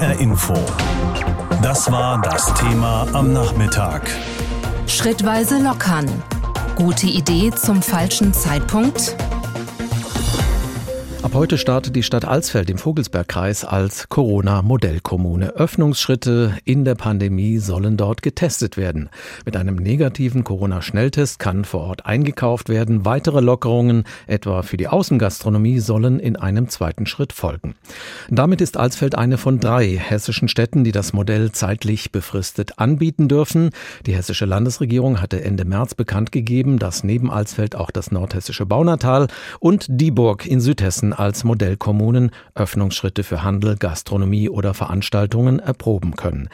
HR Info. Das war das Thema am Nachmittag. Schrittweise lockern. Gute Idee zum falschen Zeitpunkt? Ab heute startet die Stadt Alsfeld im Vogelsbergkreis als Corona-Modellkommune. Öffnungsschritte in der Pandemie sollen dort getestet werden. Mit einem negativen Corona-Schnelltest kann vor Ort eingekauft werden. Weitere Lockerungen, etwa für die Außengastronomie, sollen in einem zweiten Schritt folgen. Damit ist Alsfeld eine von drei hessischen Städten, die das Modell zeitlich befristet anbieten dürfen. Die hessische Landesregierung hatte Ende März bekannt gegeben, dass neben Alsfeld auch das nordhessische Baunatal und Dieburg in Südhessen als Modellkommunen Öffnungsschritte für Handel, Gastronomie oder Veranstaltungen erproben können.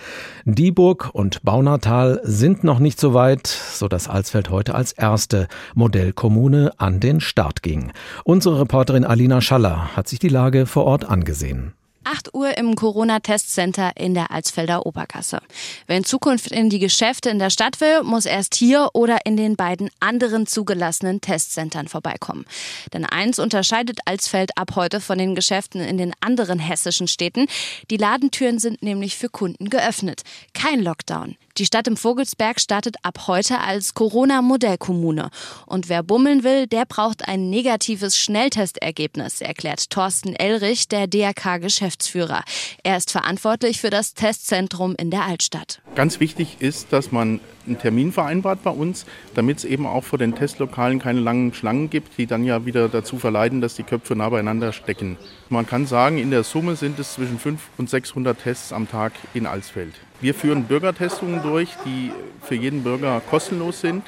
Dieburg und Baunatal sind noch nicht so weit, sodass Alsfeld heute als erste Modellkommune an den Start ging. Unsere Reporterin Alina Schaller hat sich die Lage vor Ort angesehen. 8 Uhr im Corona-Testcenter in der Alsfelder Obergasse. Wer in Zukunft in die Geschäfte in der Stadt will, muss erst hier oder in den beiden anderen zugelassenen Testcentern vorbeikommen. Denn eins unterscheidet Alsfeld ab heute von den Geschäften in den anderen hessischen Städten. Die Ladentüren sind nämlich für Kunden geöffnet. Kein Lockdown. Die Stadt im Vogelsberg startet ab heute als Corona-Modellkommune. Und wer bummeln will, der braucht ein negatives Schnelltestergebnis, erklärt Thorsten Elrich, der DRK-Geschäftsführer. Er ist verantwortlich für das Testzentrum in der Altstadt. Ganz wichtig ist, dass man einen Termin vereinbart bei uns, damit es eben auch vor den Testlokalen keine langen Schlangen gibt, die dann ja wieder dazu verleiten, dass die Köpfe nah beieinander stecken. Man kann sagen, in der Summe sind es zwischen 500 und 600 Tests am Tag in Alsfeld. Wir führen Bürgertestungen durch, die für jeden Bürger kostenlos sind.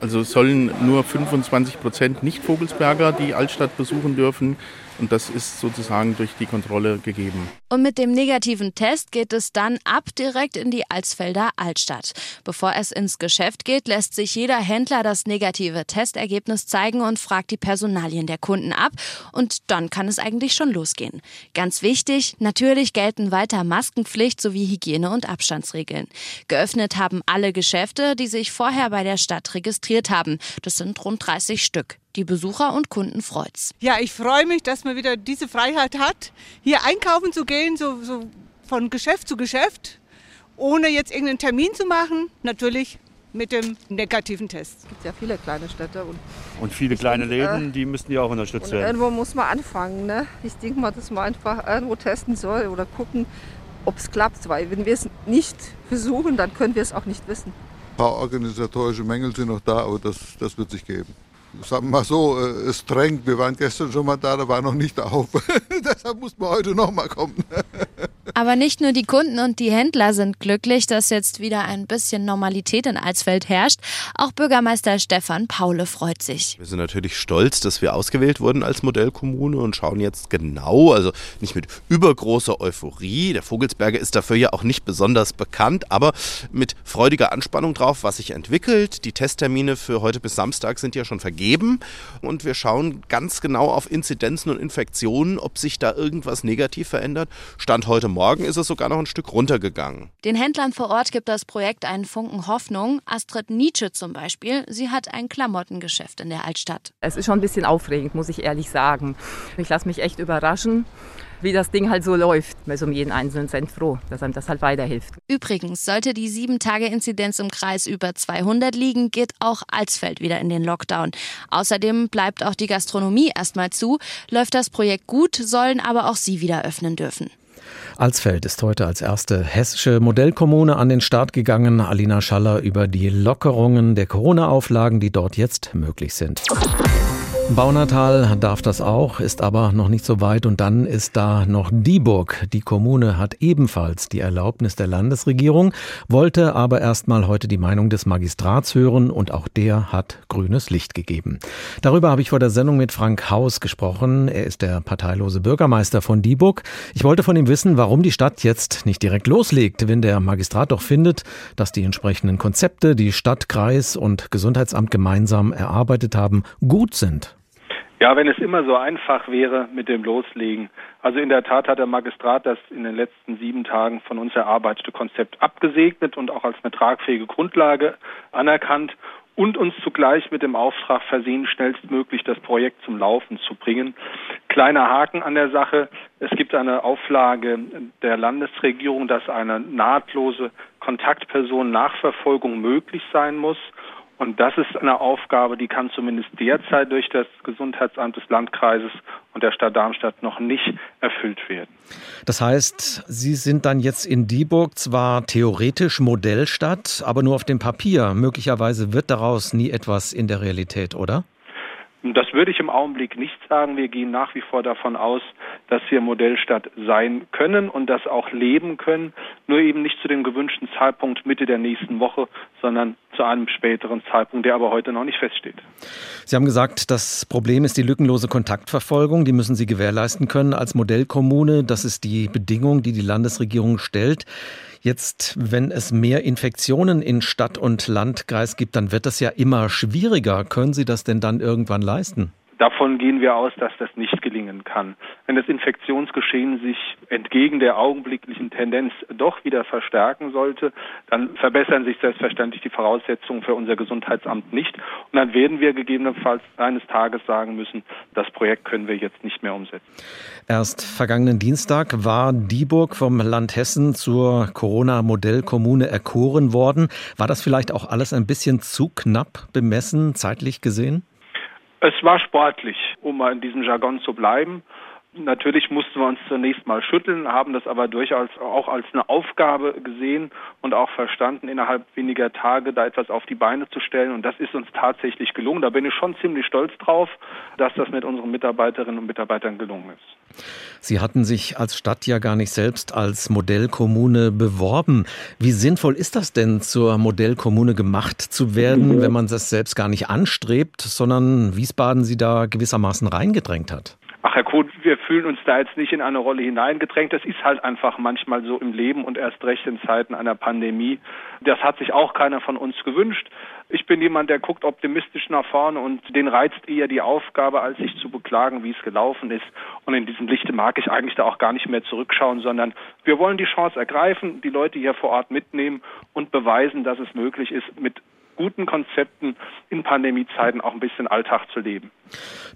Also sollen nur 25 Prozent Nicht-Vogelsberger die Altstadt besuchen dürfen. Und das ist sozusagen durch die Kontrolle gegeben. Und mit dem negativen Test geht es dann ab direkt in die Alsfelder Altstadt. Bevor es ins Geschäft geht, lässt sich jeder Händler das negative Testergebnis zeigen und fragt die Personalien der Kunden ab. Und dann kann es eigentlich schon losgehen. Ganz wichtig, natürlich gelten weiter Maskenpflicht sowie Hygiene- und Abstandsregeln. Geöffnet haben alle Geschäfte, die sich vorher bei der Stadt registriert haben. Das sind rund 30 Stück. Die Besucher und Kunden freut's. Ja, ich freue mich, dass man wieder diese Freiheit hat, hier einkaufen zu gehen, so, so von Geschäft zu Geschäft, ohne jetzt irgendeinen Termin zu machen. Natürlich mit dem negativen Test. Es gibt ja viele kleine Städte. Und, und viele kleine denke, Läden, äh, die müssten ja auch unterstützt werden. Irgendwo muss man anfangen. Ne? Ich denke mal, dass man einfach irgendwo testen soll oder gucken, ob es klappt. Weil wenn wir es nicht versuchen, dann können wir es auch nicht wissen. Ein paar organisatorische Mängel sind noch da, aber das, das wird sich geben sagen wir mal so, äh, es drängt. Wir waren gestern schon mal da, da war noch nicht auf. Deshalb muss man heute noch mal kommen. Aber nicht nur die Kunden und die Händler sind glücklich, dass jetzt wieder ein bisschen Normalität in Alsfeld herrscht. Auch Bürgermeister Stefan Paule freut sich. Wir sind natürlich stolz, dass wir ausgewählt wurden als Modellkommune und schauen jetzt genau, also nicht mit übergroßer Euphorie. Der Vogelsberger ist dafür ja auch nicht besonders bekannt, aber mit freudiger Anspannung drauf, was sich entwickelt. Die Testtermine für heute bis Samstag sind ja schon vergeben und wir schauen ganz genau auf Inzidenzen und Infektionen, ob sich da irgendwas negativ verändert. Stand heute Morgen Morgen ist es sogar noch ein Stück runtergegangen. Den Händlern vor Ort gibt das Projekt einen Funken Hoffnung. Astrid Nietzsche zum Beispiel, sie hat ein Klamottengeschäft in der Altstadt. Es ist schon ein bisschen aufregend, muss ich ehrlich sagen. Ich lasse mich echt überraschen wie das Ding halt so läuft. Man ist um jeden einzelnen Cent froh, dass einem das halt weiterhilft. Übrigens, sollte die 7-Tage-Inzidenz im Kreis über 200 liegen, geht auch Alsfeld wieder in den Lockdown. Außerdem bleibt auch die Gastronomie erstmal zu. Läuft das Projekt gut, sollen aber auch sie wieder öffnen dürfen. Alsfeld ist heute als erste hessische Modellkommune an den Start gegangen. Alina Schaller über die Lockerungen der Corona-Auflagen, die dort jetzt möglich sind. Baunatal darf das auch, ist aber noch nicht so weit. Und dann ist da noch Dieburg. Die Kommune hat ebenfalls die Erlaubnis der Landesregierung, wollte aber erstmal heute die Meinung des Magistrats hören und auch der hat grünes Licht gegeben. Darüber habe ich vor der Sendung mit Frank Haus gesprochen. Er ist der parteilose Bürgermeister von Dieburg. Ich wollte von ihm wissen, warum die Stadt jetzt nicht direkt loslegt, wenn der Magistrat doch findet, dass die entsprechenden Konzepte, die Stadt, Kreis und Gesundheitsamt gemeinsam erarbeitet haben, gut sind. Ja, wenn es immer so einfach wäre mit dem Loslegen. Also in der Tat hat der Magistrat das in den letzten sieben Tagen von uns erarbeitete Konzept abgesegnet und auch als eine tragfähige Grundlage anerkannt. und uns zugleich mit dem Auftrag versehen, schnellstmöglich das Projekt zum Laufen zu bringen. Kleiner Haken an der Sache. Es gibt eine Auflage der Landesregierung, dass eine nahtlose Kontaktperson-Nachverfolgung möglich sein muss. Und das ist eine Aufgabe, die kann zumindest derzeit durch das Gesundheitsamt des Landkreises und der Stadt Darmstadt noch nicht erfüllt werden. Das heißt, Sie sind dann jetzt in Dieburg zwar theoretisch Modellstadt, aber nur auf dem Papier. Möglicherweise wird daraus nie etwas in der Realität, oder? Das würde ich im Augenblick nicht sagen. Wir gehen nach wie vor davon aus, dass wir Modellstadt sein können und das auch leben können, nur eben nicht zu dem gewünschten Zeitpunkt Mitte der nächsten Woche, sondern zu einem späteren Zeitpunkt, der aber heute noch nicht feststeht. Sie haben gesagt, das Problem ist die lückenlose Kontaktverfolgung. Die müssen Sie gewährleisten können als Modellkommune. Das ist die Bedingung, die die Landesregierung stellt. Jetzt, wenn es mehr Infektionen in Stadt und Landkreis gibt, dann wird das ja immer schwieriger. Können Sie das denn dann irgendwann leisten? Davon gehen wir aus, dass das nicht gelingen kann. Wenn das Infektionsgeschehen sich entgegen der augenblicklichen Tendenz doch wieder verstärken sollte, dann verbessern sich selbstverständlich die Voraussetzungen für unser Gesundheitsamt nicht. Und dann werden wir gegebenenfalls eines Tages sagen müssen, das Projekt können wir jetzt nicht mehr umsetzen. Erst vergangenen Dienstag war Dieburg vom Land Hessen zur Corona-Modellkommune erkoren worden. War das vielleicht auch alles ein bisschen zu knapp bemessen, zeitlich gesehen? Es war sportlich, um mal in diesem Jargon zu bleiben. Natürlich mussten wir uns zunächst mal schütteln, haben das aber durchaus auch als eine Aufgabe gesehen und auch verstanden, innerhalb weniger Tage da etwas auf die Beine zu stellen. Und das ist uns tatsächlich gelungen. Da bin ich schon ziemlich stolz drauf, dass das mit unseren Mitarbeiterinnen und Mitarbeitern gelungen ist. Sie hatten sich als Stadt ja gar nicht selbst als Modellkommune beworben. Wie sinnvoll ist das denn, zur Modellkommune gemacht zu werden, wenn man das selbst gar nicht anstrebt, sondern Wiesbaden sie da gewissermaßen reingedrängt hat? Ach, Herr Kohl, wir fühlen uns da jetzt nicht in eine Rolle hineingedrängt. Das ist halt einfach manchmal so im Leben und erst recht in Zeiten einer Pandemie. Das hat sich auch keiner von uns gewünscht. Ich bin jemand, der guckt optimistisch nach vorne und den reizt eher die Aufgabe, als sich zu beklagen, wie es gelaufen ist. Und in diesem Lichte mag ich eigentlich da auch gar nicht mehr zurückschauen, sondern wir wollen die Chance ergreifen, die Leute hier vor Ort mitnehmen und beweisen, dass es möglich ist, mit guten Konzepten in Pandemiezeiten auch ein bisschen Alltag zu leben.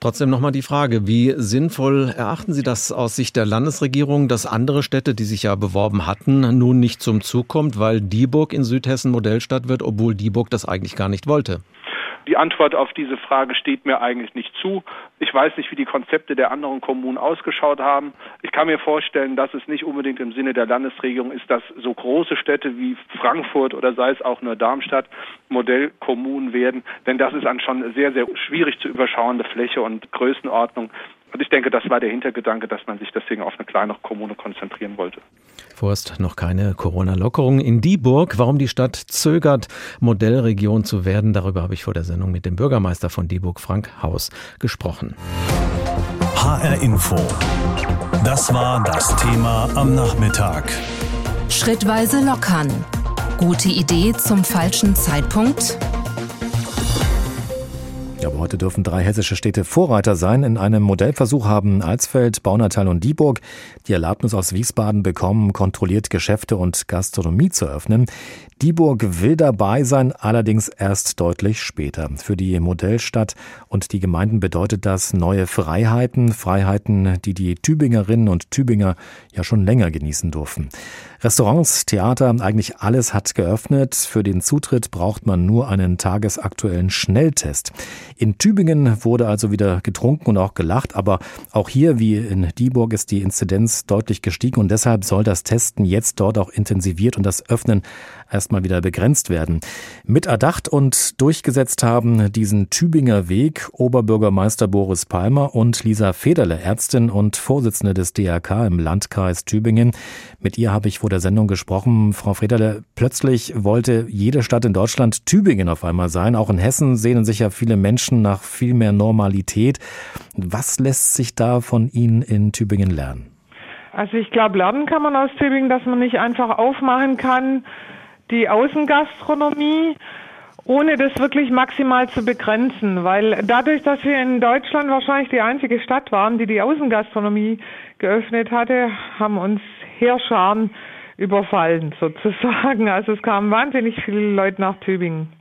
Trotzdem nochmal die Frage, wie sinnvoll erachten Sie das aus Sicht der Landesregierung, dass andere Städte, die sich ja beworben hatten, nun nicht zum Zug kommt, weil Dieburg in Südhessen Modellstadt wird, obwohl Dieburg das eigentlich gar nicht wollte? Die Antwort auf diese Frage steht mir eigentlich nicht zu. Ich weiß nicht, wie die Konzepte der anderen Kommunen ausgeschaut haben. Ich kann mir vorstellen, dass es nicht unbedingt im Sinne der Landesregierung ist, dass so große Städte wie Frankfurt oder sei es auch nur Darmstadt Modellkommunen werden. Denn das ist an schon sehr, sehr schwierig zu überschauende Fläche und Größenordnung. Und ich denke, das war der Hintergedanke, dass man sich deswegen auf eine kleinere Kommune konzentrieren wollte. Vorerst noch keine Corona-Lockerung in Dieburg. Warum die Stadt zögert, Modellregion zu werden, darüber habe ich vor der Sendung mit dem Bürgermeister von Dieburg, Frank Haus, gesprochen. HR Info. Das war das Thema am Nachmittag. Schrittweise lockern. Gute Idee zum falschen Zeitpunkt? Aber heute dürfen drei hessische Städte Vorreiter sein. In einem Modellversuch haben Alsfeld, Baunatal und Dieburg die Erlaubnis aus Wiesbaden bekommen, kontrolliert Geschäfte und Gastronomie zu öffnen. Dieburg will dabei sein, allerdings erst deutlich später. Für die Modellstadt und die Gemeinden bedeutet das neue Freiheiten, Freiheiten, die die Tübingerinnen und Tübinger ja schon länger genießen durften. Restaurants, Theater, eigentlich alles hat geöffnet. Für den Zutritt braucht man nur einen tagesaktuellen Schnelltest. In Tübingen wurde also wieder getrunken und auch gelacht, aber auch hier wie in Dieburg ist die Inzidenz deutlich gestiegen und deshalb soll das Testen jetzt dort auch intensiviert und das Öffnen erstmal wieder begrenzt werden. Mit erdacht und durchgesetzt haben diesen Tübinger Weg Oberbürgermeister Boris Palmer und Lisa Federle, Ärztin und Vorsitzende des DRK im Landkreis Tübingen. Mit ihr habe ich vor der Sendung gesprochen. Frau Federle, plötzlich wollte jede Stadt in Deutschland Tübingen auf einmal sein. Auch in Hessen sehnen sich ja viele Menschen nach viel mehr Normalität. Was lässt sich da von Ihnen in Tübingen lernen? Also ich glaube, lernen kann man aus Tübingen, dass man nicht einfach aufmachen kann, die Außengastronomie, ohne das wirklich maximal zu begrenzen, weil dadurch, dass wir in Deutschland wahrscheinlich die einzige Stadt waren, die die Außengastronomie geöffnet hatte, haben uns Heerscharen überfallen sozusagen. Also es kamen wahnsinnig viele Leute nach Tübingen.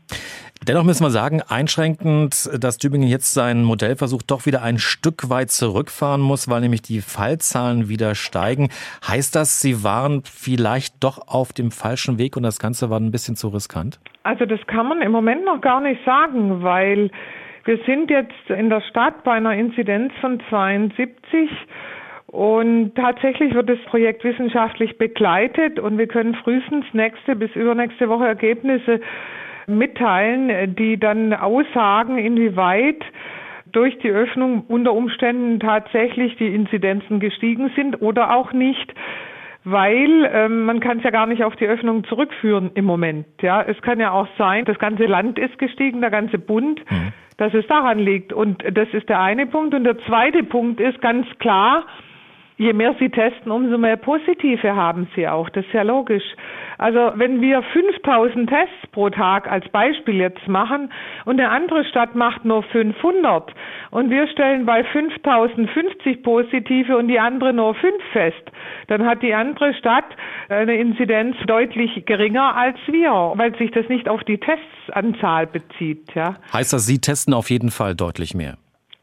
Dennoch müssen wir sagen, einschränkend, dass Tübingen jetzt seinen Modellversuch doch wieder ein Stück weit zurückfahren muss, weil nämlich die Fallzahlen wieder steigen. Heißt das, Sie waren vielleicht doch auf dem falschen Weg und das Ganze war ein bisschen zu riskant? Also das kann man im Moment noch gar nicht sagen, weil wir sind jetzt in der Stadt bei einer Inzidenz von 72 und tatsächlich wird das Projekt wissenschaftlich begleitet und wir können frühestens nächste bis übernächste Woche Ergebnisse mitteilen, die dann aussagen, inwieweit durch die Öffnung unter Umständen tatsächlich die Inzidenzen gestiegen sind oder auch nicht weil ähm, man kann es ja gar nicht auf die Öffnung zurückführen im Moment. Ja, es kann ja auch sein, das ganze Land ist gestiegen, der ganze Bund, mhm. dass es daran liegt. Und das ist der eine Punkt. Und der zweite Punkt ist ganz klar, je mehr Sie testen, umso mehr Positive haben Sie auch. Das ist ja logisch. Also wenn wir 5000 Tests pro Tag als Beispiel jetzt machen und eine andere Stadt macht nur 500 und wir stellen bei 5050 Positive und die andere nur 5 fest, dann hat die andere Stadt eine Inzidenz deutlich geringer als wir, weil sich das nicht auf die Testsanzahl bezieht. Ja. Heißt das, Sie testen auf jeden Fall deutlich mehr?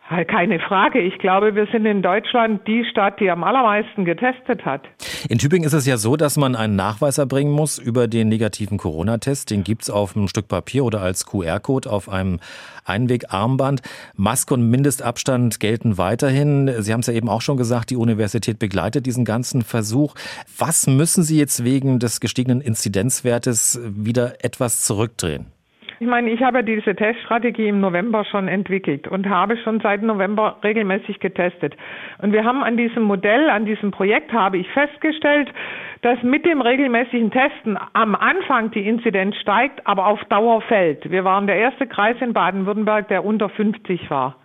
Keine Frage. Ich glaube, wir sind in Deutschland die Stadt, die am allermeisten getestet hat. In Tübingen ist es ja so, dass man einen Nachweis erbringen muss über den negativen Corona-Test. Den gibt es auf einem Stück Papier oder als QR-Code auf einem Einwegarmband. Maske und Mindestabstand gelten weiterhin. Sie haben es ja eben auch schon gesagt, die Universität begleitet diesen ganzen Versuch. Was müssen Sie jetzt wegen des gestiegenen Inzidenzwertes wieder etwas zurückdrehen? Ich meine, ich habe diese Teststrategie im November schon entwickelt und habe schon seit November regelmäßig getestet. Und wir haben an diesem Modell, an diesem Projekt habe ich festgestellt, dass mit dem regelmäßigen Testen am Anfang die Inzidenz steigt, aber auf Dauer fällt. Wir waren der erste Kreis in Baden-Württemberg, der unter 50 war.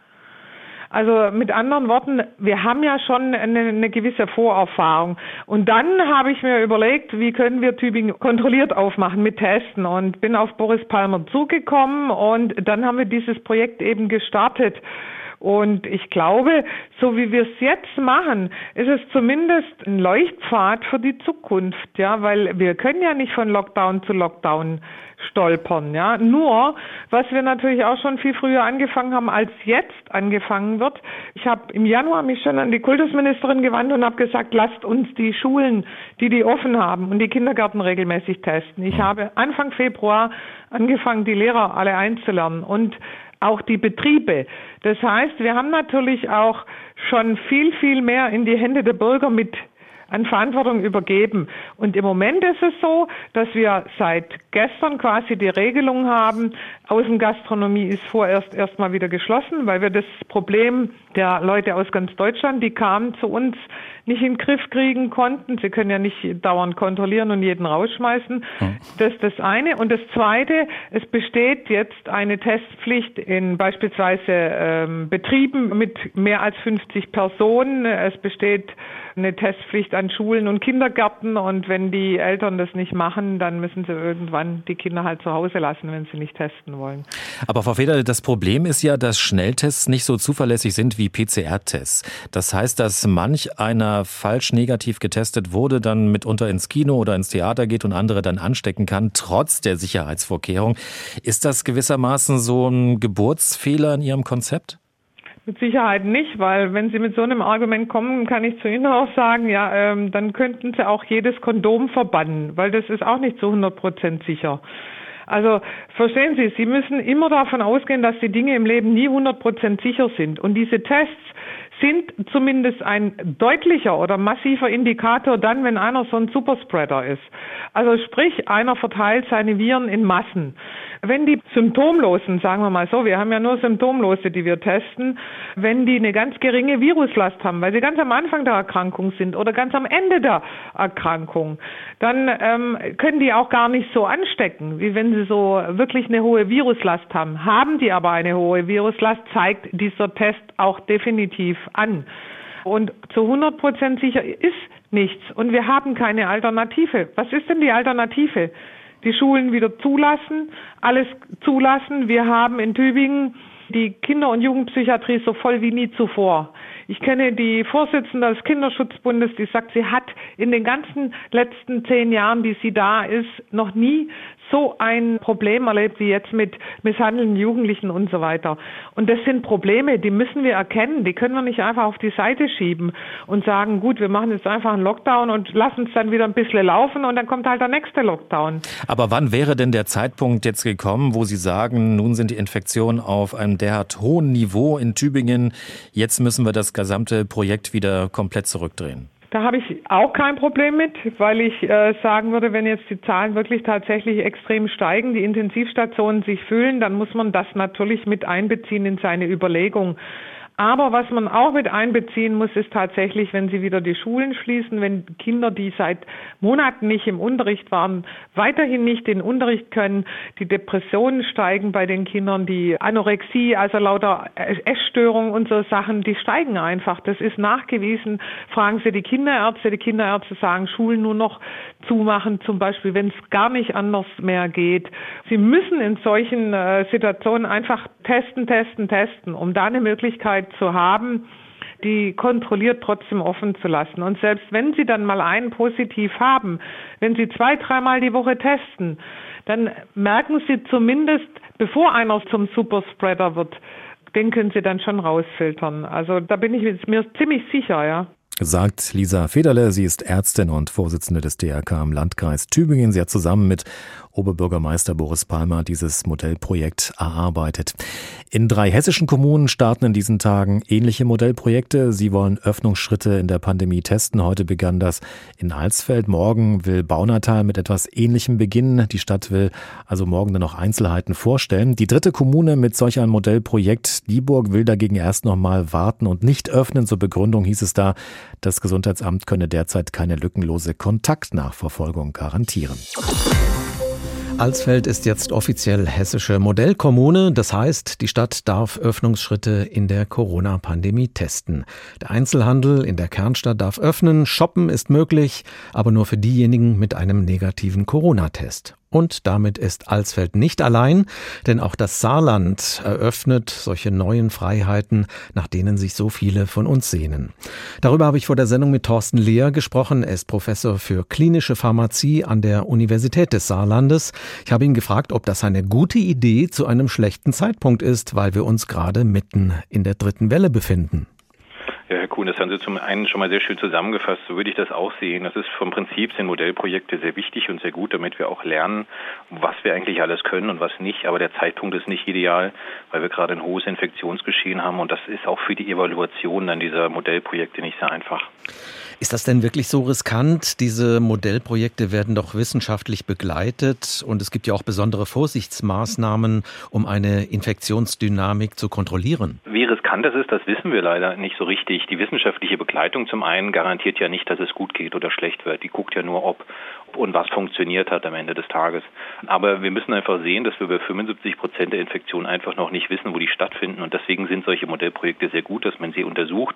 Also mit anderen Worten, wir haben ja schon eine, eine gewisse Vorerfahrung. Und dann habe ich mir überlegt, wie können wir Tübingen kontrolliert aufmachen mit Testen und bin auf Boris Palmer zugekommen und dann haben wir dieses Projekt eben gestartet. Und ich glaube, so wie wir es jetzt machen, ist es zumindest ein Leuchtpfad für die Zukunft, ja, weil wir können ja nicht von Lockdown zu Lockdown stolpern, ja. Nur, was wir natürlich auch schon viel früher angefangen haben, als jetzt angefangen wird. Ich habe im Januar mich schon an die Kultusministerin gewandt und habe gesagt, lasst uns die Schulen, die die offen haben und die Kindergärten regelmäßig testen. Ich habe Anfang Februar angefangen, die Lehrer alle einzulernen und auch die Betriebe. Das heißt, wir haben natürlich auch schon viel, viel mehr in die Hände der Bürger mit an Verantwortung übergeben. Und im Moment ist es so, dass wir seit gestern quasi die Regelung haben, Außengastronomie ist vorerst erstmal wieder geschlossen, weil wir das Problem der Leute aus ganz Deutschland, die kamen zu uns, nicht in den Griff kriegen konnten. Sie können ja nicht dauernd kontrollieren und jeden rausschmeißen. Das ist das eine. Und das zweite, es besteht jetzt eine Testpflicht in beispielsweise ähm, Betrieben mit mehr als 50 Personen. Es besteht eine Testpflicht an Schulen und Kindergärten und wenn die Eltern das nicht machen, dann müssen sie irgendwann die Kinder halt zu Hause lassen, wenn sie nicht testen wollen. Aber Frau Feder, das Problem ist ja, dass Schnelltests nicht so zuverlässig sind wie PCR-Tests. Das heißt, dass manch einer falsch negativ getestet wurde, dann mitunter ins Kino oder ins Theater geht und andere dann anstecken kann, trotz der Sicherheitsvorkehrung. Ist das gewissermaßen so ein Geburtsfehler in Ihrem Konzept? Mit Sicherheit nicht, weil wenn Sie mit so einem Argument kommen, kann ich zu Ihnen auch sagen, ja, ähm, dann könnten Sie auch jedes Kondom verbannen, weil das ist auch nicht zu 100 Prozent sicher. Also verstehen Sie, Sie müssen immer davon ausgehen, dass die Dinge im Leben nie 100 Prozent sicher sind. Und diese Tests sind zumindest ein deutlicher oder massiver Indikator dann, wenn einer so ein Superspreader ist. Also sprich, einer verteilt seine Viren in Massen. Wenn die Symptomlosen, sagen wir mal so, wir haben ja nur Symptomlose, die wir testen, wenn die eine ganz geringe Viruslast haben, weil sie ganz am Anfang der Erkrankung sind oder ganz am Ende der Erkrankung, dann ähm, können die auch gar nicht so anstecken, wie wenn sie so wirklich eine hohe Viruslast haben. Haben die aber eine hohe Viruslast, zeigt dieser Test auch definitiv an. Und zu 100 Prozent sicher ist nichts. Und wir haben keine Alternative. Was ist denn die Alternative? die Schulen wieder zulassen, alles zulassen. Wir haben in Tübingen die Kinder- und Jugendpsychiatrie so voll wie nie zuvor. Ich kenne die Vorsitzende des Kinderschutzbundes, die sagt, sie hat in den ganzen letzten zehn Jahren, die sie da ist, noch nie so ein Problem erlebt wie jetzt mit misshandelnden Jugendlichen und so weiter. Und das sind Probleme, die müssen wir erkennen. Die können wir nicht einfach auf die Seite schieben und sagen, gut, wir machen jetzt einfach einen Lockdown und lassen es dann wieder ein bisschen laufen und dann kommt halt der nächste Lockdown. Aber wann wäre denn der Zeitpunkt jetzt gekommen, wo Sie sagen, nun sind die Infektionen auf einem derart hohen Niveau in Tübingen, jetzt müssen wir das gesamte Projekt wieder komplett zurückdrehen? Da habe ich auch kein Problem mit, weil ich äh, sagen würde, wenn jetzt die Zahlen wirklich tatsächlich extrem steigen, die Intensivstationen sich füllen, dann muss man das natürlich mit einbeziehen in seine Überlegung. Aber was man auch mit einbeziehen muss, ist tatsächlich, wenn Sie wieder die Schulen schließen, wenn Kinder, die seit Monaten nicht im Unterricht waren, weiterhin nicht in den Unterricht können, die Depressionen steigen bei den Kindern, die Anorexie, also lauter Essstörungen und so Sachen, die steigen einfach. Das ist nachgewiesen. Fragen Sie die Kinderärzte. Die Kinderärzte sagen, Schulen nur noch zumachen, zum Beispiel, wenn es gar nicht anders mehr geht. Sie müssen in solchen äh, Situationen einfach testen, testen, testen, um da eine Möglichkeit zu haben, die kontrolliert trotzdem offen zu lassen. Und selbst wenn Sie dann mal einen positiv haben, wenn Sie zwei, dreimal die Woche testen, dann merken Sie zumindest, bevor einer zum Superspreader wird, den können Sie dann schon rausfiltern. Also da bin ich mir ziemlich sicher, ja sagt Lisa Federle. Sie ist Ärztin und Vorsitzende des DRK im Landkreis Tübingen. Sie hat zusammen mit Oberbürgermeister Boris Palmer dieses Modellprojekt erarbeitet. In drei hessischen Kommunen starten in diesen Tagen ähnliche Modellprojekte. Sie wollen Öffnungsschritte in der Pandemie testen. Heute begann das in Alsfeld. Morgen will Baunatal mit etwas Ähnlichem beginnen. Die Stadt will also morgen dann noch Einzelheiten vorstellen. Die dritte Kommune mit solch einem Modellprojekt, Dieburg, will dagegen erst noch mal warten und nicht öffnen. Zur Begründung hieß es da, das Gesundheitsamt könne derzeit keine lückenlose Kontaktnachverfolgung garantieren. Alsfeld ist jetzt offiziell hessische Modellkommune. Das heißt, die Stadt darf Öffnungsschritte in der Corona-Pandemie testen. Der Einzelhandel in der Kernstadt darf öffnen, shoppen ist möglich, aber nur für diejenigen mit einem negativen Corona-Test. Und damit ist Alsfeld nicht allein, denn auch das Saarland eröffnet solche neuen Freiheiten, nach denen sich so viele von uns sehnen. Darüber habe ich vor der Sendung mit Thorsten Lehr gesprochen. Er ist Professor für klinische Pharmazie an der Universität des Saarlandes. Ich habe ihn gefragt, ob das eine gute Idee zu einem schlechten Zeitpunkt ist, weil wir uns gerade mitten in der dritten Welle befinden. Ja, Herr Kuhn, das haben Sie zum einen schon mal sehr schön zusammengefasst. So würde ich das auch sehen. Das ist vom Prinzip sind Modellprojekte sehr wichtig und sehr gut, damit wir auch lernen, was wir eigentlich alles können und was nicht. Aber der Zeitpunkt ist nicht ideal, weil wir gerade ein hohes Infektionsgeschehen haben und das ist auch für die Evaluation dann dieser Modellprojekte nicht sehr einfach. Ist das denn wirklich so riskant? Diese Modellprojekte werden doch wissenschaftlich begleitet und es gibt ja auch besondere Vorsichtsmaßnahmen, um eine Infektionsdynamik zu kontrollieren. Wie riskant das ist, das wissen wir leider nicht so richtig. Die wissenschaftliche Begleitung zum einen garantiert ja nicht, dass es gut geht oder schlecht wird. Die guckt ja nur, ob und was funktioniert hat am Ende des Tages. Aber wir müssen einfach sehen, dass wir bei 75 Prozent der Infektionen einfach noch nicht wissen, wo die stattfinden. Und deswegen sind solche Modellprojekte sehr gut, dass man sie untersucht.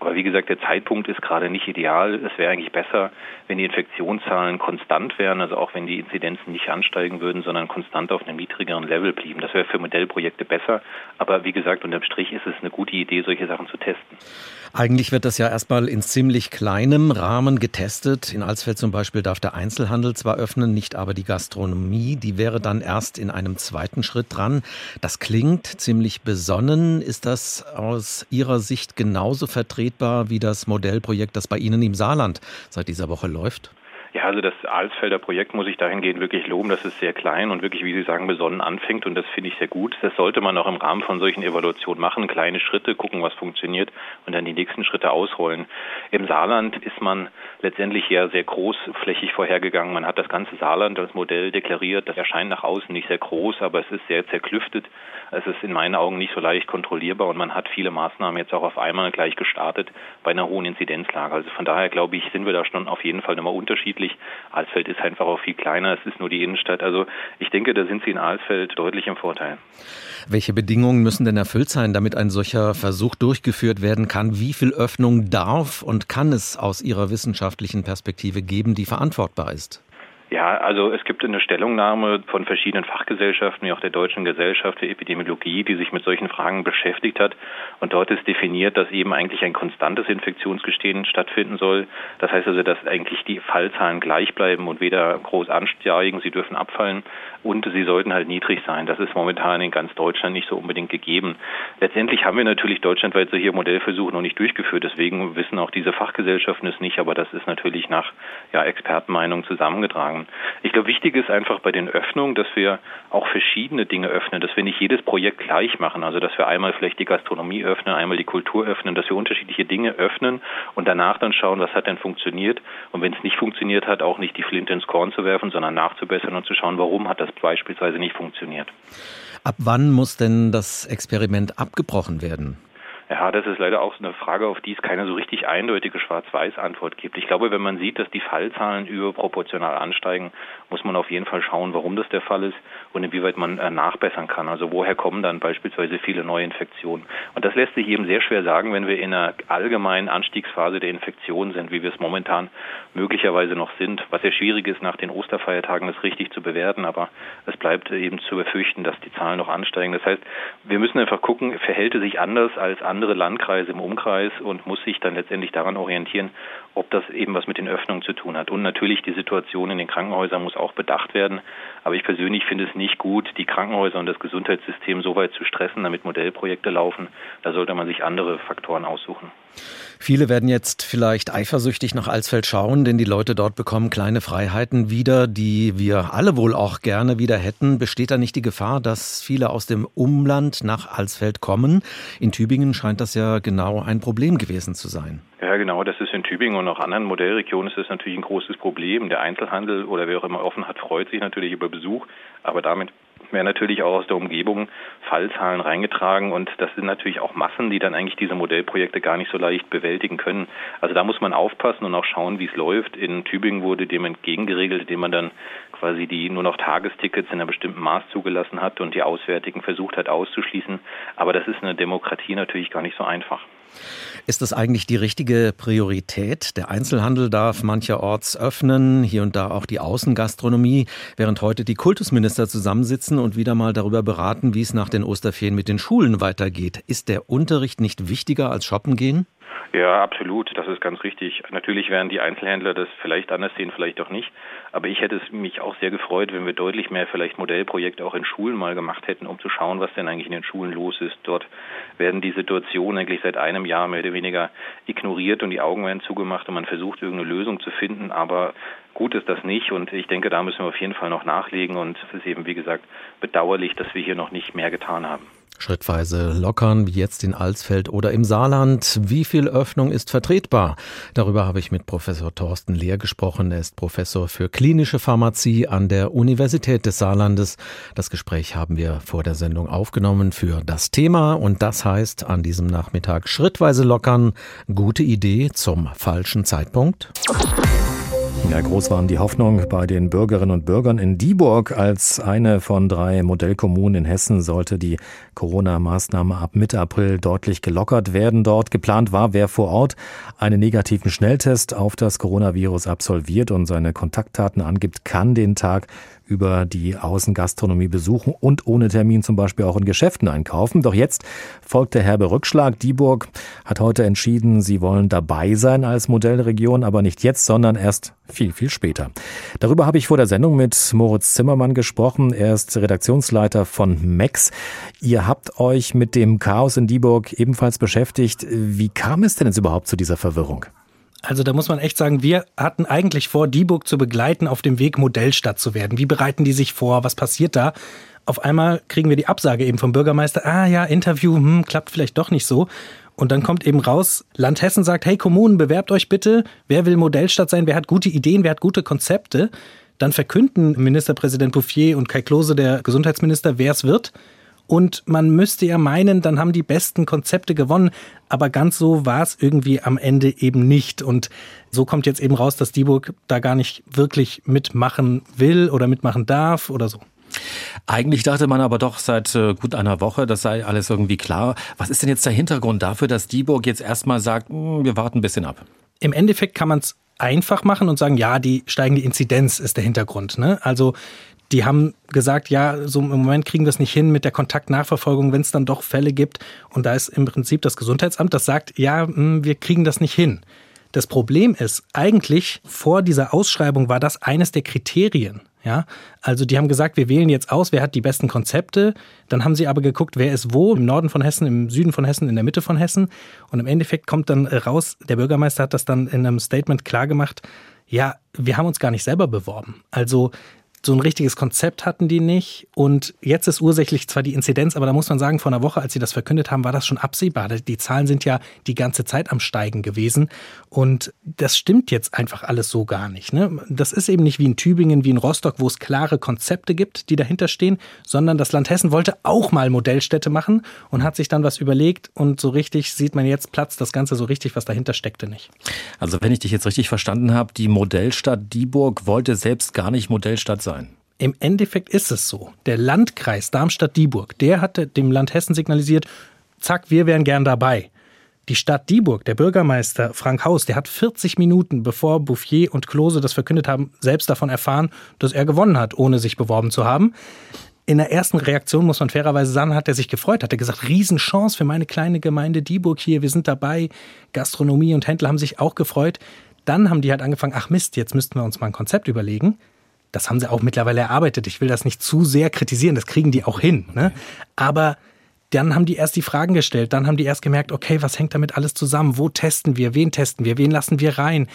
Aber wie gesagt, der Zeitpunkt ist gerade nicht ideal. Es wäre eigentlich besser, wenn die Infektionszahlen konstant wären, also auch wenn die Inzidenzen nicht ansteigen würden, sondern konstant auf einem niedrigeren Level blieben. Das wäre für Modellprojekte besser. Aber wie gesagt, unterm Strich ist es eine gute Idee, solche Sachen zu testen. Eigentlich wird das ja erstmal in ziemlich kleinem Rahmen getestet. In Alsfeld zum Beispiel darf der Einzelhandel zwar öffnen, nicht aber die Gastronomie. Die wäre dann erst in einem zweiten Schritt dran. Das klingt ziemlich besonnen. Ist das aus Ihrer Sicht genauso vertretbar wie das Modellprojekt, das bei Ihnen im Saarland seit dieser Woche läuft? Ja, also das Alsfelder Projekt muss ich dahingehend wirklich loben, dass es sehr klein und wirklich, wie Sie sagen, besonnen anfängt und das finde ich sehr gut. Das sollte man auch im Rahmen von solchen Evaluationen machen, kleine Schritte, gucken, was funktioniert und dann die nächsten Schritte ausrollen. Im Saarland ist man letztendlich ja sehr großflächig vorhergegangen. Man hat das ganze Saarland als Modell deklariert. Das erscheint nach außen nicht sehr groß, aber es ist sehr zerklüftet. Es ist in meinen Augen nicht so leicht kontrollierbar und man hat viele Maßnahmen jetzt auch auf einmal gleich gestartet bei einer hohen Inzidenzlage. Also von daher glaube ich, sind wir da schon auf jeden Fall nochmal unterschiedlich. Alsfeld ist einfach auch viel kleiner, es ist nur die Innenstadt. Also ich denke, da sind Sie in Alsfeld deutlich im Vorteil. Welche Bedingungen müssen denn erfüllt sein, damit ein solcher Versuch durchgeführt werden kann? Wie viel Öffnung darf und kann es aus Ihrer wissenschaftlichen Perspektive geben, die verantwortbar ist? Ja, also es gibt eine Stellungnahme von verschiedenen Fachgesellschaften, wie auch der Deutschen Gesellschaft für Epidemiologie, die sich mit solchen Fragen beschäftigt hat. Und dort ist definiert, dass eben eigentlich ein konstantes Infektionsgestehen stattfinden soll. Das heißt also, dass eigentlich die Fallzahlen gleich bleiben und weder groß ansteigen, sie dürfen abfallen und sie sollten halt niedrig sein. Das ist momentan in ganz Deutschland nicht so unbedingt gegeben. Letztendlich haben wir natürlich deutschlandweit solche Modellversuche noch nicht durchgeführt. Deswegen wissen auch diese Fachgesellschaften es nicht. Aber das ist natürlich nach ja, Expertenmeinung zusammengetragen. Ich glaube, wichtig ist einfach bei den Öffnungen, dass wir auch verschiedene Dinge öffnen, dass wir nicht jedes Projekt gleich machen. Also dass wir einmal vielleicht die Gastronomie öffnen, einmal die Kultur öffnen, dass wir unterschiedliche Dinge öffnen und danach dann schauen, was hat denn funktioniert. Und wenn es nicht funktioniert hat, auch nicht die Flinte ins Korn zu werfen, sondern nachzubessern und zu schauen, warum hat das beispielsweise nicht funktioniert. Ab wann muss denn das Experiment abgebrochen werden? Ja, das ist leider auch so eine Frage, auf die es keine so richtig eindeutige Schwarz-Weiß-Antwort gibt. Ich glaube, wenn man sieht, dass die Fallzahlen überproportional ansteigen, muss man auf jeden Fall schauen, warum das der Fall ist und inwieweit man äh, nachbessern kann. Also woher kommen dann beispielsweise viele neue Infektionen? Und das lässt sich eben sehr schwer sagen, wenn wir in einer allgemeinen Anstiegsphase der Infektion sind, wie wir es momentan möglicherweise noch sind. Was sehr schwierig ist, nach den Osterfeiertagen das richtig zu bewerten, aber es bleibt eben zu befürchten, dass die Zahlen noch ansteigen. Das heißt, wir müssen einfach gucken, verhält es sich anders als andere andere Landkreise im Umkreis und muss sich dann letztendlich daran orientieren, ob das eben was mit den Öffnungen zu tun hat. Und natürlich die Situation in den Krankenhäusern muss auch bedacht werden. Aber ich persönlich finde es nicht gut, die Krankenhäuser und das Gesundheitssystem so weit zu stressen, damit Modellprojekte laufen. Da sollte man sich andere Faktoren aussuchen. Viele werden jetzt vielleicht eifersüchtig nach Alsfeld schauen, denn die Leute dort bekommen kleine Freiheiten wieder, die wir alle wohl auch gerne wieder hätten. Besteht da nicht die Gefahr, dass viele aus dem Umland nach Alsfeld kommen? In Tübingen scheint das ja genau ein Problem gewesen zu sein. Ja, genau. Das ist in Tübingen und auch anderen Modellregionen ist das natürlich ein großes Problem. Der Einzelhandel oder wer auch immer offen hat, freut sich natürlich über Besuch, aber damit werden natürlich auch aus der Umgebung Fallzahlen reingetragen und das sind natürlich auch Massen, die dann eigentlich diese Modellprojekte gar nicht so leicht bewältigen können. Also da muss man aufpassen und auch schauen, wie es läuft. In Tübingen wurde dem entgegengeregelt, indem man dann quasi die nur noch Tagestickets in einem bestimmten Maß zugelassen hat und die Auswärtigen versucht hat auszuschließen. Aber das ist in der Demokratie natürlich gar nicht so einfach. Ist das eigentlich die richtige Priorität? Der Einzelhandel darf mancherorts öffnen, hier und da auch die Außengastronomie, während heute die Kultusminister zusammensitzen und wieder mal darüber beraten, wie es nach den Osterferien mit den Schulen weitergeht. Ist der Unterricht nicht wichtiger als shoppen gehen? Ja, absolut. Das ist ganz richtig. Natürlich werden die Einzelhändler das vielleicht anders sehen, vielleicht auch nicht. Aber ich hätte es mich auch sehr gefreut, wenn wir deutlich mehr vielleicht Modellprojekte auch in Schulen mal gemacht hätten, um zu schauen, was denn eigentlich in den Schulen los ist. Dort werden die Situationen eigentlich seit einem Jahr mehr oder weniger ignoriert und die Augen werden zugemacht und man versucht irgendeine Lösung zu finden. Aber gut ist das nicht und ich denke, da müssen wir auf jeden Fall noch nachlegen und es ist eben, wie gesagt, bedauerlich, dass wir hier noch nicht mehr getan haben schrittweise lockern, wie jetzt in Alsfeld oder im Saarland. Wie viel Öffnung ist vertretbar? Darüber habe ich mit Professor Thorsten Lehr gesprochen. Er ist Professor für klinische Pharmazie an der Universität des Saarlandes. Das Gespräch haben wir vor der Sendung aufgenommen für das Thema und das heißt an diesem Nachmittag schrittweise lockern. Gute Idee zum falschen Zeitpunkt. Ja, groß waren die Hoffnung bei den Bürgerinnen und Bürgern in Dieburg. Als eine von drei Modellkommunen in Hessen sollte die Corona-Maßnahme ab Mitte April deutlich gelockert werden. Dort geplant war, wer vor Ort einen negativen Schnelltest auf das Coronavirus absolviert und seine Kontaktdaten angibt, kann den Tag über die Außengastronomie besuchen und ohne Termin zum Beispiel auch in Geschäften einkaufen. Doch jetzt folgt der herbe Rückschlag. Dieburg hat heute entschieden, sie wollen dabei sein als Modellregion, aber nicht jetzt, sondern erst viel, viel später. Darüber habe ich vor der Sendung mit Moritz Zimmermann gesprochen. Er ist Redaktionsleiter von MEX. Ihr habt euch mit dem Chaos in Dieburg ebenfalls beschäftigt. Wie kam es denn jetzt überhaupt zu dieser Verwirrung? Also da muss man echt sagen, wir hatten eigentlich vor, Dieburg zu begleiten, auf dem Weg Modellstadt zu werden. Wie bereiten die sich vor? Was passiert da? Auf einmal kriegen wir die Absage eben vom Bürgermeister, ah ja, Interview, hm, klappt vielleicht doch nicht so. Und dann kommt eben raus, Land Hessen sagt, hey Kommunen, bewerbt euch bitte. Wer will Modellstadt sein? Wer hat gute Ideen? Wer hat gute Konzepte? Dann verkünden Ministerpräsident Bouffier und Kai Klose, der Gesundheitsminister, wer es wird. Und man müsste ja meinen, dann haben die besten Konzepte gewonnen. Aber ganz so war es irgendwie am Ende eben nicht. Und so kommt jetzt eben raus, dass Dieburg da gar nicht wirklich mitmachen will oder mitmachen darf oder so. Eigentlich dachte man aber doch seit äh, gut einer Woche, das sei alles irgendwie klar. Was ist denn jetzt der Hintergrund dafür, dass Dieburg jetzt erstmal sagt, hm, wir warten ein bisschen ab? Im Endeffekt kann man es einfach machen und sagen, ja, die steigende Inzidenz ist der Hintergrund. Ne? Also die haben gesagt, ja, so im Moment kriegen wir es nicht hin mit der Kontaktnachverfolgung, wenn es dann doch Fälle gibt. Und da ist im Prinzip das Gesundheitsamt, das sagt, ja, hm, wir kriegen das nicht hin. Das Problem ist, eigentlich vor dieser Ausschreibung war das eines der Kriterien. Ja, also die haben gesagt, wir wählen jetzt aus, wer hat die besten Konzepte. Dann haben sie aber geguckt, wer ist wo, im Norden von Hessen, im Süden von Hessen, in der Mitte von Hessen. Und im Endeffekt kommt dann raus, der Bürgermeister hat das dann in einem Statement klargemacht, ja, wir haben uns gar nicht selber beworben. Also so ein richtiges Konzept hatten die nicht. Und jetzt ist ursächlich zwar die Inzidenz, aber da muss man sagen, vor einer Woche, als sie das verkündet haben, war das schon absehbar. Die Zahlen sind ja die ganze Zeit am Steigen gewesen. Und das stimmt jetzt einfach alles so gar nicht. Ne? Das ist eben nicht wie in Tübingen, wie in Rostock, wo es klare Konzepte gibt, die dahinter stehen, sondern das Land Hessen wollte auch mal Modellstädte machen und hat sich dann was überlegt. Und so richtig sieht man jetzt platzt das Ganze so richtig, was dahinter steckte nicht. Also wenn ich dich jetzt richtig verstanden habe, die Modellstadt Dieburg wollte selbst gar nicht Modellstadt sein sein. Im Endeffekt ist es so. Der Landkreis Darmstadt-Dieburg, der hatte dem Land Hessen signalisiert, zack, wir wären gern dabei. Die Stadt Dieburg, der Bürgermeister Frank Haus, der hat 40 Minuten bevor Bouffier und Klose das verkündet haben, selbst davon erfahren, dass er gewonnen hat, ohne sich beworben zu haben. In der ersten Reaktion, muss man fairerweise sagen, hat er sich gefreut, hat er gesagt, Riesenchance für meine kleine Gemeinde Dieburg hier, wir sind dabei. Gastronomie und Händler haben sich auch gefreut. Dann haben die halt angefangen, ach Mist, jetzt müssten wir uns mal ein Konzept überlegen. Das haben sie auch mittlerweile erarbeitet. Ich will das nicht zu sehr kritisieren, das kriegen die auch hin. Ne? Aber dann haben die erst die Fragen gestellt, dann haben die erst gemerkt, okay, was hängt damit alles zusammen? Wo testen wir? Wen testen wir? Wen lassen wir rein?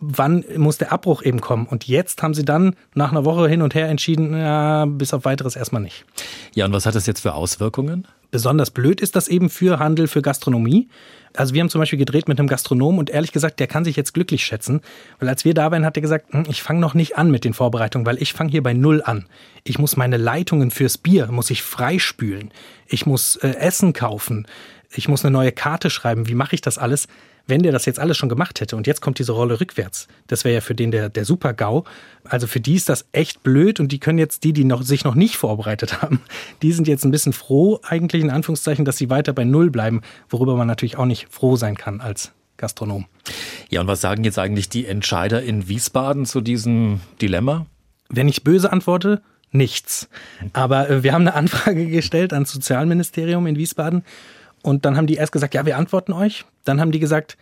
Wann muss der Abbruch eben kommen? Und jetzt haben sie dann nach einer Woche hin und her entschieden, ja, bis auf weiteres erstmal nicht. Ja, und was hat das jetzt für Auswirkungen? Besonders blöd ist das eben für Handel, für Gastronomie. Also wir haben zum Beispiel gedreht mit einem Gastronom und ehrlich gesagt, der kann sich jetzt glücklich schätzen, weil als wir da waren, hat er gesagt, hm, ich fange noch nicht an mit den Vorbereitungen, weil ich fange hier bei Null an. Ich muss meine Leitungen fürs Bier, muss ich freispülen. Ich muss äh, Essen kaufen. Ich muss eine neue Karte schreiben. Wie mache ich das alles? Wenn der das jetzt alles schon gemacht hätte und jetzt kommt diese Rolle rückwärts, das wäre ja für den der, der Super-GAU. Also für die ist das echt blöd und die können jetzt, die, die noch, sich noch nicht vorbereitet haben, die sind jetzt ein bisschen froh, eigentlich in Anführungszeichen, dass sie weiter bei Null bleiben, worüber man natürlich auch nicht froh sein kann als Gastronom. Ja, und was sagen jetzt eigentlich die Entscheider in Wiesbaden zu diesem Dilemma? Wenn ich böse antworte, nichts. Aber äh, wir haben eine Anfrage gestellt ans Sozialministerium in Wiesbaden und dann haben die erst gesagt, ja, wir antworten euch. Dann haben die gesagt,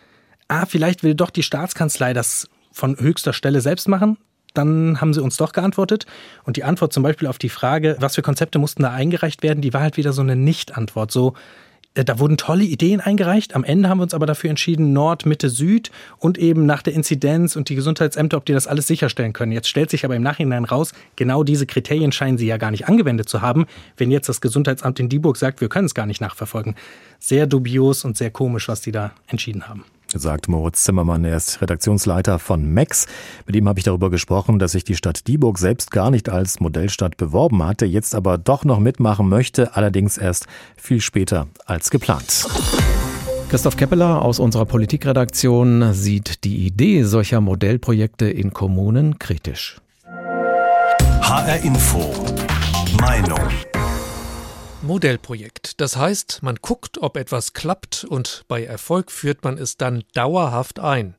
ah, vielleicht will doch die Staatskanzlei das von höchster Stelle selbst machen. Dann haben sie uns doch geantwortet. Und die Antwort zum Beispiel auf die Frage, was für Konzepte mussten da eingereicht werden, die war halt wieder so eine Nicht-Antwort. So, da wurden tolle Ideen eingereicht. Am Ende haben wir uns aber dafür entschieden, Nord, Mitte, Süd und eben nach der Inzidenz und die Gesundheitsämter, ob die das alles sicherstellen können. Jetzt stellt sich aber im Nachhinein raus, genau diese Kriterien scheinen sie ja gar nicht angewendet zu haben, wenn jetzt das Gesundheitsamt in Dieburg sagt, wir können es gar nicht nachverfolgen. Sehr dubios und sehr komisch, was die da entschieden haben sagt Moritz Zimmermann. Er ist Redaktionsleiter von MEX. Mit ihm habe ich darüber gesprochen, dass sich die Stadt Dieburg selbst gar nicht als Modellstadt beworben hatte, jetzt aber doch noch mitmachen möchte, allerdings erst viel später als geplant. Christoph Keppeler aus unserer Politikredaktion sieht die Idee solcher Modellprojekte in Kommunen kritisch. HR Info. Meinung. Modellprojekt. Das heißt, man guckt, ob etwas klappt und bei Erfolg führt man es dann dauerhaft ein.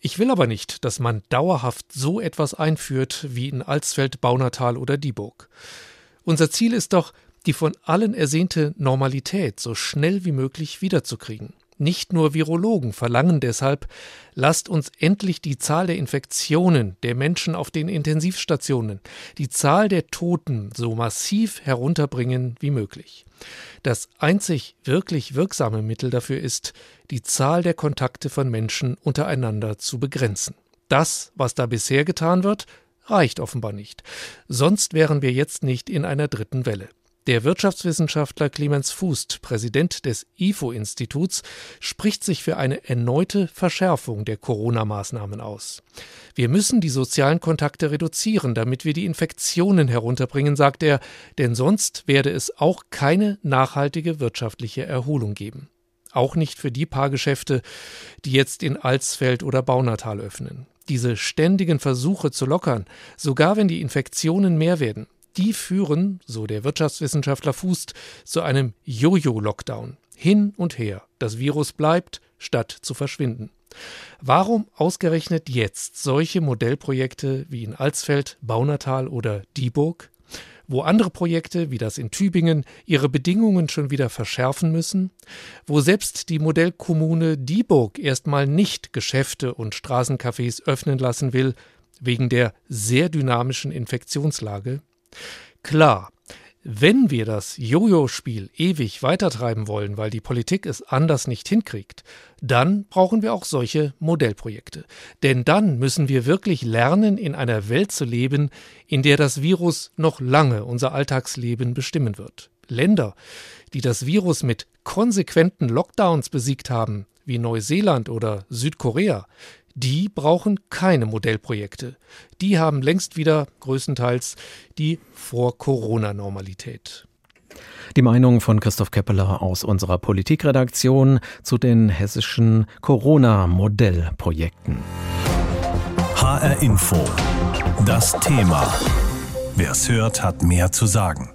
Ich will aber nicht, dass man dauerhaft so etwas einführt wie in Alsfeld, Baunatal oder Dieburg. Unser Ziel ist doch, die von allen ersehnte Normalität so schnell wie möglich wiederzukriegen. Nicht nur Virologen verlangen deshalb, lasst uns endlich die Zahl der Infektionen der Menschen auf den Intensivstationen, die Zahl der Toten so massiv herunterbringen wie möglich. Das einzig wirklich wirksame Mittel dafür ist, die Zahl der Kontakte von Menschen untereinander zu begrenzen. Das, was da bisher getan wird, reicht offenbar nicht. Sonst wären wir jetzt nicht in einer dritten Welle. Der Wirtschaftswissenschaftler Clemens Fußt, Präsident des IFO-Instituts, spricht sich für eine erneute Verschärfung der Corona-Maßnahmen aus. Wir müssen die sozialen Kontakte reduzieren, damit wir die Infektionen herunterbringen, sagt er, denn sonst werde es auch keine nachhaltige wirtschaftliche Erholung geben. Auch nicht für die paar Geschäfte, die jetzt in Alsfeld oder Baunatal öffnen. Diese ständigen Versuche zu lockern, sogar wenn die Infektionen mehr werden, die führen, so der Wirtschaftswissenschaftler Fußt, zu einem Jojo-Lockdown. Hin und her. Das Virus bleibt, statt zu verschwinden. Warum ausgerechnet jetzt solche Modellprojekte wie in Alsfeld, Baunatal oder Dieburg? wo andere Projekte wie das in Tübingen ihre Bedingungen schon wieder verschärfen müssen, wo selbst die Modellkommune Dieburg erstmal nicht Geschäfte und Straßencafés öffnen lassen will, wegen der sehr dynamischen Infektionslage. Klar, wenn wir das Jojo-Spiel ewig weitertreiben wollen, weil die Politik es anders nicht hinkriegt, dann brauchen wir auch solche Modellprojekte. Denn dann müssen wir wirklich lernen, in einer Welt zu leben, in der das Virus noch lange unser Alltagsleben bestimmen wird. Länder, die das Virus mit konsequenten Lockdowns besiegt haben, wie Neuseeland oder Südkorea, die brauchen keine Modellprojekte. Die haben längst wieder größtenteils die Vor-Corona-Normalität. Die Meinung von Christoph Keppeler aus unserer Politikredaktion zu den hessischen Corona-Modellprojekten. HR Info. Das Thema. Wer es hört, hat mehr zu sagen.